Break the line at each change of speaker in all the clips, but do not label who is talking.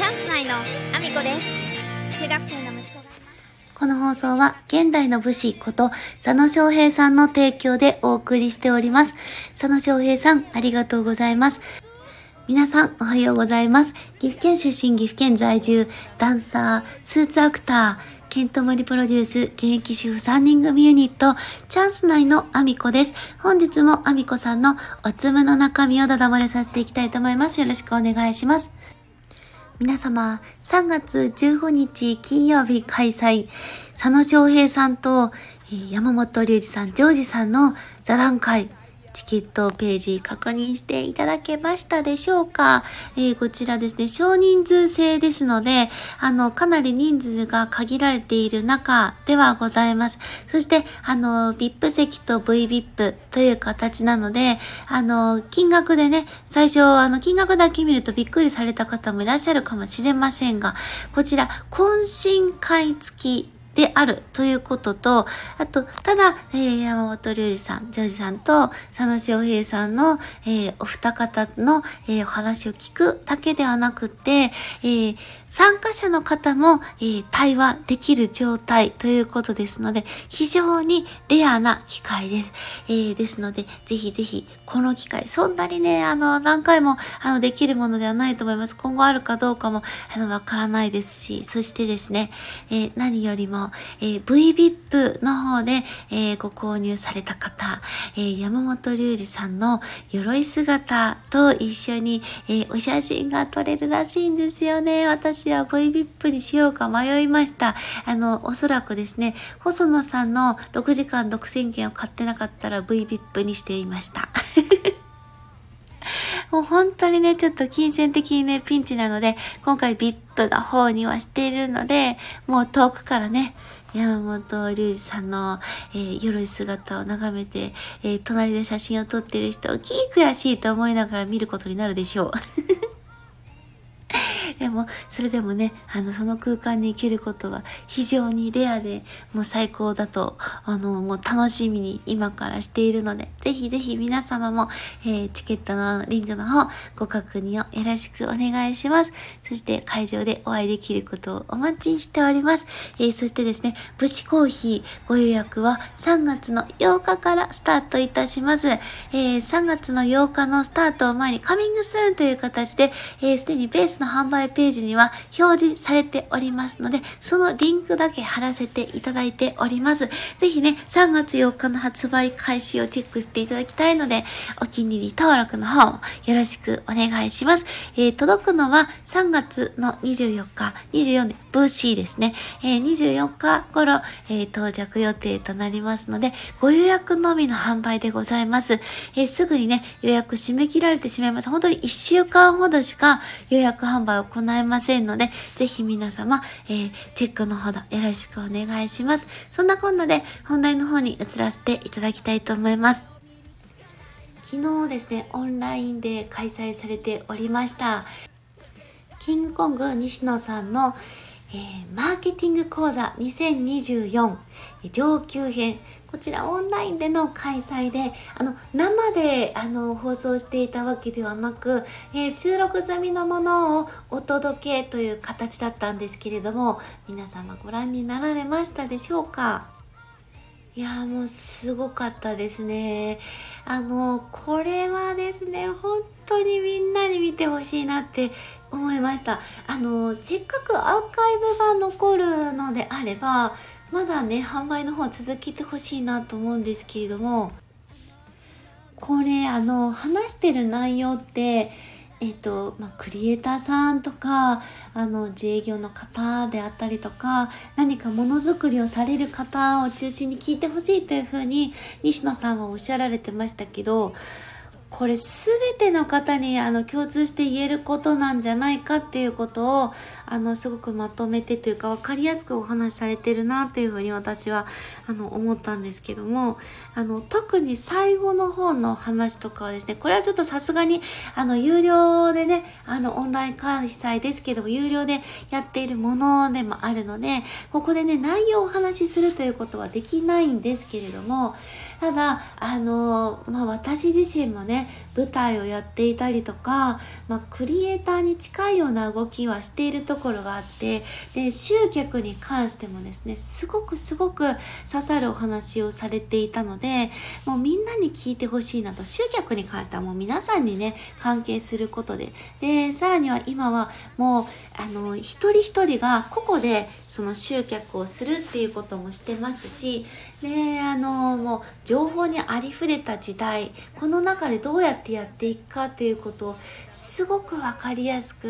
チャンス内のアミコです中学生の息子が
この放送は現代の武士こと佐野翔平さんの提供でお送りしております。佐野翔平さん、ありがとうございます。皆さん、おはようございます。岐阜県出身、岐阜県在住、ダンサー、スーツアクター、ケントモリプロデュース、現役主婦3人組ユニット、チャンス内のアミコです。本日もアミコさんのおつむの中身をだだ漏れさせていきたいと思います。よろしくお願いします。皆様、3月15日金曜日開催、佐野翔平さんと、山本隆二さん、ジョージさんの座談会、チケットページ確認していただけましたでしょうか、えーこちらですね、少人数制ですので、あの、かなり人数が限られている中ではございます。そして、あの、VIP 席と VVIP という形なので、あの、金額でね、最初、あの、金額だけ見るとびっくりされた方もいらっしゃるかもしれませんが、こちら、懇親会付きであるということと、あと、ただ、えー山本隆二さん、ジョージさんと佐野翔平さんの、えーお二方の、えーお話を聞くだけではなくて、えー参加者の方も、えー対話できる状態ということですので、非常にレアな機会です。えーですので、ぜひぜひ、この機会、そんなにね、あの、何回も、あの、できるものではないと思います。今後あるかどうかも、あの、わからないですし、そしてですね、えー何よりも、えー VVIP の方で、えご購入された方、え山本隆二さんの鎧姿と一緒に、えお写真が撮れるらしいんですよね。私は VVIP にしようか迷いました。あの、おそらくですね、細野さんの6時間独占券を買ってなかったら VVIP にしていました。もう本当にね、ちょっと金銭的にね、ピンチなので、今回 VIP の方にはしているので、もう遠くからね、山本隆二さんの、えー鎧姿を眺めて、えー隣で写真を撮ってる人をキー悔しいと思いながら見ることになるでしょう。でも、それでもね、あの、その空間に行けることが非常にレアで、もう最高だと、あの、もう楽しみに今からしているので、ぜひぜひ皆様も、えーチケットのリンクの方、ご確認をよろしくお願いします。そして会場でお会いできることをお待ちしております。えーそしてですね、武士コーヒーご予約は3月の8日からスタートいたします。えー3月の8日のスタートを前にカミングスーンという形で、えーすでにベースの販売ページには表示されておりますので、そのリンクだけ貼らせていただいております。ぜひね、3月4日の発売開始をチェックしていただきたいので、お気に入り登録の方もよろしくお願いします。えー届くのは3月の24日、24ブーシーですね。えー24日頃、えー到着予定となりますので、ご予約のみの販売でございます。えーすぐにね、予約締め切られてしまいます。本当に1週間ほどしか予約販売を行えませんので、ぜひ皆様、えーチェックのほどよろしくお願いします。そんなこんなで本題の方に移らせていただきたいと思います。昨日ですね、オンラインで開催されておりました。キングコング西野さんの、えーマーケティング講座2024上級編。こちらオンラインでの開催で、あの、生で、あの、放送していたわけではなく、えー収録済みのものをお届けという形だったんですけれども、皆様ご覧になられましたでしょうか？いやもうすごかったですね。あの、これはですね、本当にみんなに見てほしいなって思いました。あの、せっかくアーカイブが残るのであれば、まだね、販売の方続けてほしいなと思うんですけれども、これ、あの、話してる内容って、えっと、まあ、クリエイターさんとか、あの、自営業の方であったりとか、何かものづくりをされる方を中心に聞いてほしいというふうに、西野さんはおっしゃられてましたけど、これすべての方にあの共通して言えることなんじゃないかっていうことをあのすごくまとめてというか分かりやすくお話しされてるなっていうふうに私はあの思ったんですけどもあの特に最後の方の話とかはですねこれはちょっとさすがにあの有料でねあのオンライン開催ですけども有料でやっているものでもあるのでここでね内容をお話しするということはできないんですけれどもただあのまあ私自身もねね舞台をやっていたりとか、まあ、クリエイターに近いような動きはしているところがあってで集客に関してもですねすごくすごく刺さるお話をされていたのでもうみんなに聞いてほしいなと。集客に関してはもう皆さんにね関係することで。でさらには今はもうあの一人一人が個々でその集客をするっていうこともしてますしねあのもう情報にありふれた時代この中でどうやってやっていくかっていうことをすごく分かりやすく、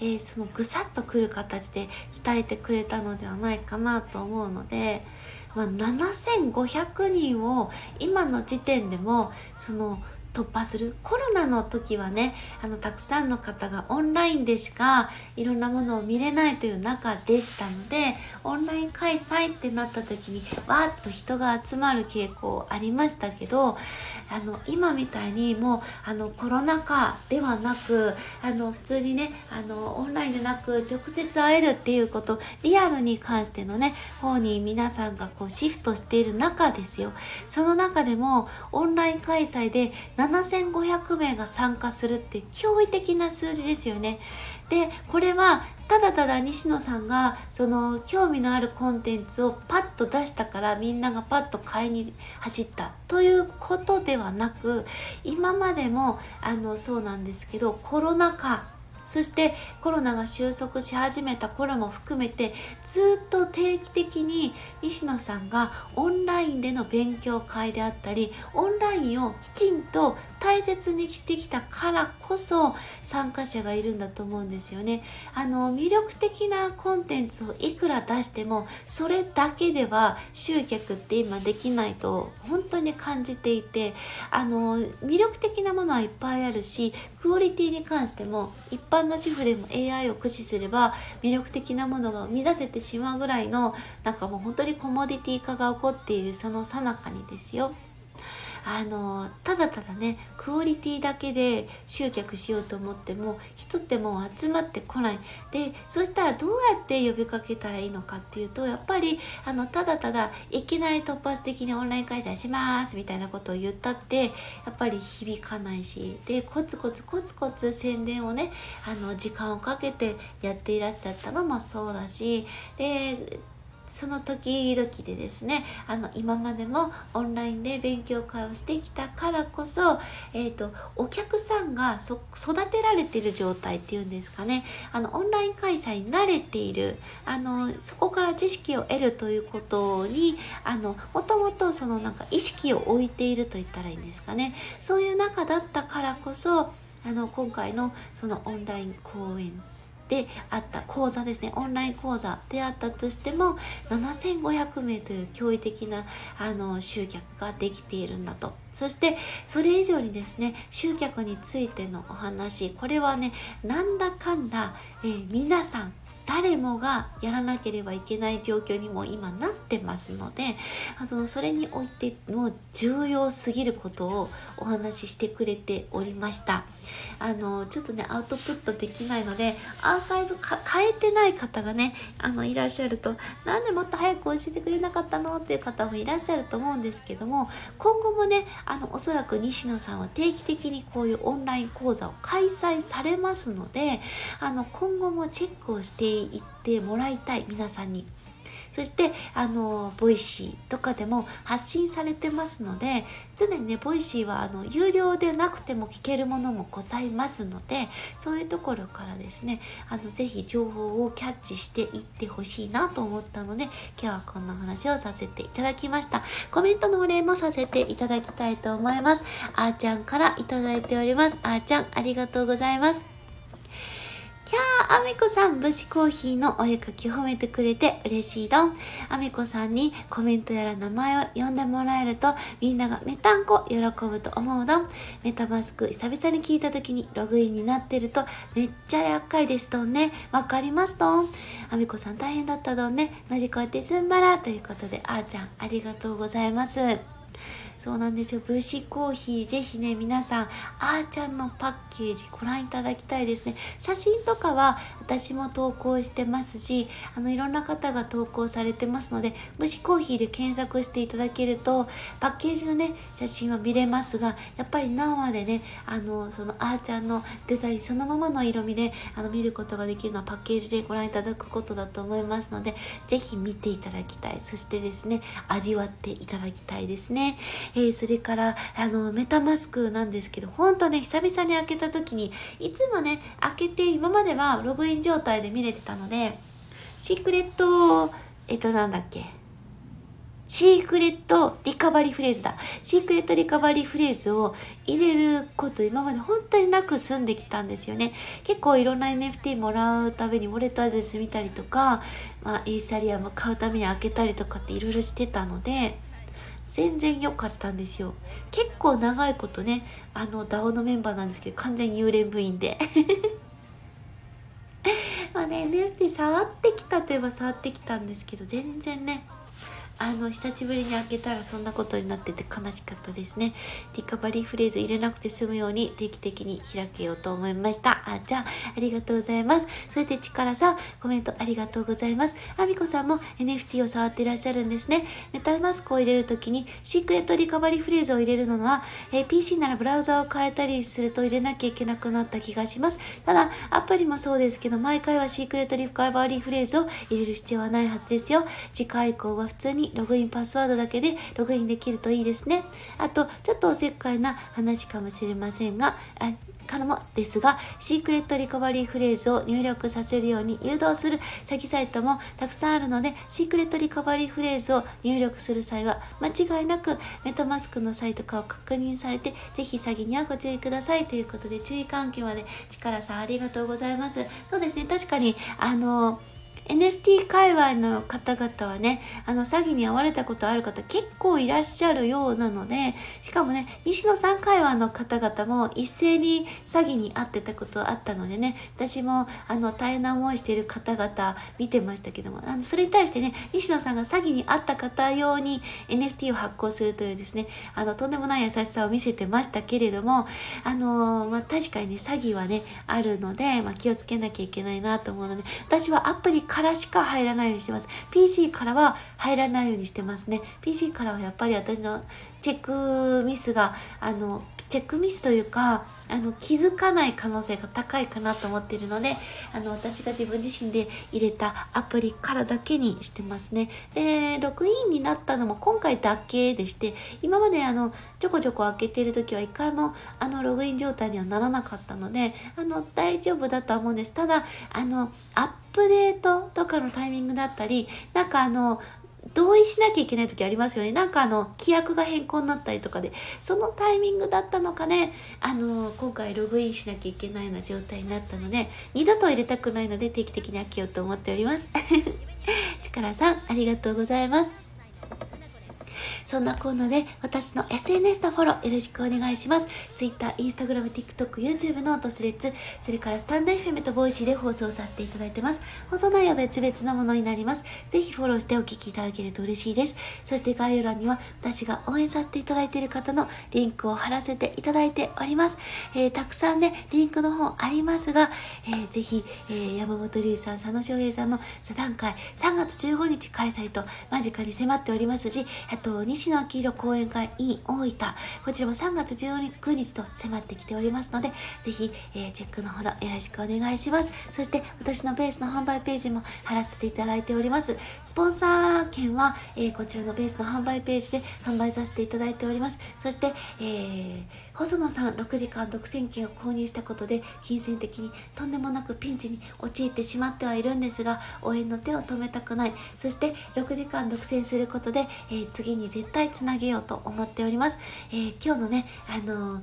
えー、そのぐさっとくる形で伝えてくれたのではないかなと思うので、まあ、7500人を今の時点でもその突破する。コロナの時はねあのたくさんの方がオンラインでしかいろんなものを見れないという中でしたのでオンライン開催ってなった時にわーっと人が集まる傾向ありましたけどあの今みたいにもうあのコロナ禍ではなくあの普通にねあのオンラインでなく直接会えるっていうことリアルに関してのね方に皆さんがこうシフトしている中ですよ。その中でもオンライン開催で7500名が参加するって驚異的な数字ですよね。で、これはただただ西野さんがその興味のあるコンテンツをパッと出したからみんながパッと買いに走ったということではなく今までもあのそうなんですけどコロナ禍そしてコロナが収束し始めた頃も含めてずっと定期的に西野さんがオンラインでの勉強会であったりオンラインをきちんと大切にしてきたからこそ参加者がいるんだと思うんですよね。あの魅力的なコンテンツをいくら出してもそれだけでは集客って今できないと本当に感じていてあの魅力的なものはいっぱいあるしクオリティに関しても一般の主婦でも AI を駆使すれば魅力的なものが生み出せてしまうぐらいのなんかもう本当にコモディティ化が起こっているその最中にですよあのただただねクオリティだけで集客しようと思っても人ってもう集まってこない。でそしたらどうやって呼びかけたらいいのかっていうとやっぱりあのただただいきなり突発的にオンライン開催しますみたいなことを言ったってやっぱり響かないしでコツコツコツコツ宣伝をねあの時間をかけてやっていらっしゃったのもそうだしでその時々でですねあの今までもオンラインで勉強会をしてきたからこそ、えーと、お客さんが育てられてる状態っていうんですかね。あのオンライン開催に慣れている。あのそこから知識を得るということにあのもともとそのなんか意識を置いていると言ったらいいんですかね。そういう中だったからこそあの今回のそのオンライン講演であった講座ですね。オンライン講座であったとしても7500名という驚異的なあの集客ができているんだと。そしてそれ以上にですね集客についてのお話。これはねなんだかんだ、えー、皆さん誰もがやらなければいけない状況にも今なってますのでそのそれにおいても重要すぎることをお話ししてくれておりました。あのちょっとねアウトプットできないのでアーカイブ買えてない方がねあのいらっしゃるとなんでもっと早く教えてくれなかったの？っていう方もいらっしゃると思うんですけども今後もねあのおそらく西野さんは定期的にこういうオンライン講座を開催されますのであの今後もチェックをして行ってもらいたい皆さんに。そしてあの Voicy とかでも発信されてますので常にね Voicy はあの有料でなくても聞けるものもございますのでそういうところからですねあのぜひ情報をキャッチしていってほしいなと思ったので今日はこんな話をさせていただきました。コメントのお礼もさせていただきたいと思います。あーちゃんからいただいております。あーちゃんありがとうございます。キャー、あみこさん、武士コーヒーのお絵かき褒めてくれて嬉しいどん。あみこさんにコメントやら名前を呼んでもらえると、みんながめたんこ喜ぶと思うどん。メタマスク久々に聞いた時にログインになってると、めっちゃ厄介ですどんね。わかりますどん。あみこさん大変だったどんね。乗り越えてすんばらということで、あーちゃん、ありがとうございます。そうなんですよ。武士コーヒー、ぜひね、皆さん、あーちゃんのパッケージご覧いただきたいですね。写真とかは私も投稿してますし、あの、いろんな方が投稿されてますので、武士コーヒーで検索していただけると、パッケージのね、写真は見れますが、やっぱり生でね、あの、そのあーちゃんのデザインそのままの色味で、あの、見ることができるのはパッケージでご覧いただくことだと思いますので、ぜひ見ていただきたい。そしてですね、味わっていただきたいですね。えー、それからあのメタマスクなんですけど本当ね久々に開けた時にいつもね開けて今まではログイン状態で見れてたのでシークレットえっとなんだっけ？シークレットリカバリーフレーズだ。シークレットリカバリーフレーズを入れること今まで本当になく済んできたんですよね。結構いろんな NFT もらうためにウォレットアドレス見たりとか、まあ、イーサリアム買うために開けたりとかっていろいろしてたので、全然良かったんですよ。結構長いことね、あの DAO のメンバーなんですけど、完全に幽霊部員で。まあね、NFT 触ってきたといえば触ってきたんですけど、全然ね、あの、久しぶりに開けたらそんなことになってて悲しかったですね。リカバリーフレーズ入れなくて済むように定期的に開けようと思いました。あ、じゃあ、ありがとうございます。そして力さん、コメントありがとうございます。あみこさんも NFT を触っていらっしゃるんですね。メタマスクを入れるときにシークレットリカバリーフレーズを入れるのは、え、PC ならブラウザを変えたりすると入れなきゃいけなくなった気がします。ただ、アプリもそうですけど、毎回はシークレットリカバリーフレーズを入れる必要はないはずですよ。次回以降は普通にログインパスワードだけでログインできるといいですね。あと、ちょっとおせっかいな話かもしれませんが、あからもですが、シークレットリカバリーフレーズを入力させるように誘導する詐欺サイトもたくさんあるので、シークレットリカバリーフレーズを入力する際は、間違いなくメタマスクのサイトかを確認されて、ぜひ詐欺にはご注意くださいということで、注意喚起まで力さんありがとうございます。そうですね、確かに、あの、NFT 界隈の方々はね、あの、詐欺に遭われたことある方結構いらっしゃるようなので、しかもね、西野さん界隈の方々も一斉に詐欺に遭ってたことあったのでね、私も、あの、大変な思いしている方々見てましたけども、あの、それに対してね、西野さんが詐欺に遭った方用に NFT を発行するというですね、あの、とんでもない優しさを見せてましたけれども、あの、まあ、確かにね、詐欺はね、あるので、まあ、気をつけなきゃいけないなと思うので、私はアプリからしか入らないようにしてます。PC からは入らないようにしてますね。PC からはやっぱり私のチェックミスが、あの、チェックミスというか、あの、気づかない可能性が高いかなと思っているので、あの、私が自分自身で入れたアプリからだけにしてますね。で、ログインになったのも今回だけでして、今まであの、ちょこちょこ開けてる時は一回もあの、ログイン状態にはならなかったので、あの、大丈夫だとは思うんです。ただ、あの、アップデートとかのタイミングだったり、なんかあの、同意しなきゃいけない時ありますよね。なんかあの、規約が変更になったりとかで、そのタイミングだったのかね、あの、今回ログインしなきゃいけないような状態になったので、二度と入れたくないので定期的に開けようと思っております。力さん、ありがとうございます。そんなこんなで私の SNS のフォローよろしくお願いします。Twitter、Instagram、TikTok、YouTube とスレッズ、それからスタンド FM とボイシーで放送させていただいてます。放送内容は別々のものになります。ぜひフォローしてお聞きいただけると嬉しいです。そして概要欄には私が応援させていただいている方のリンクを貼らせていただいております。えー、たくさんね、リンクの方ありますが、えー、ぜひ、えー、山本龍さん、佐野翔平さんの座談会3月15日開催と間近に迫っておりますし、あと、西野明宏講演会 in 大分。こちらも3月19日と迫ってきておりますので、ぜひ、えー、チェックのほどよろしくお願いします。そして、私のベースの販売ページも貼らせていただいております。スポンサー券は、えー、こちらのベースの販売ページで販売させていただいております。そして、えー、細野さん6時間独占券を購入したことで、金銭的にとんでもなくピンチに陥ってしまってはいるんですが、応援の手を止めたくない。そして、6時間独占することで、えー、次に絶対つなげようと思っております。えー、今日のね、あのー、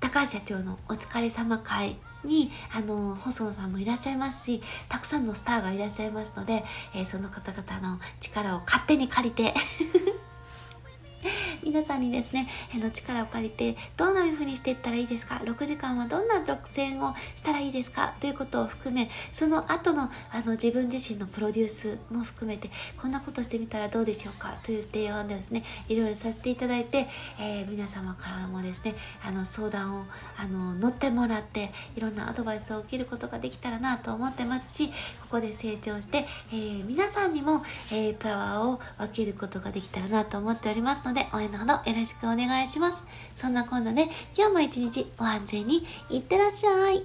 高橋社長のお疲れ様会に、あの、細野さんもいらっしゃいますし、たくさんのスターがいらっしゃいますので、えー、その方々の力を勝手に借りて皆さんにですね、あの力を借りて、どんな風にしていったらいいですか ?6 時間はどんな独占をしたらいいですか？ということを含め、その後のあの自分自身のプロデュースも含めて、こんなことしてみたらどうでしょうか？という提案でですね、いろいろさせていただいて、えー、皆様からもですね、あの相談をあの乗ってもらって、いろんなアドバイスを受けることができたらなと思ってますし、ここで成長して、えー、皆さんにも、えー、パワーを分けることができたらなと思っておりますので、応援のほどよろしくお願いします。そんなこんなで、今日も一日お安全にいってらっしゃい。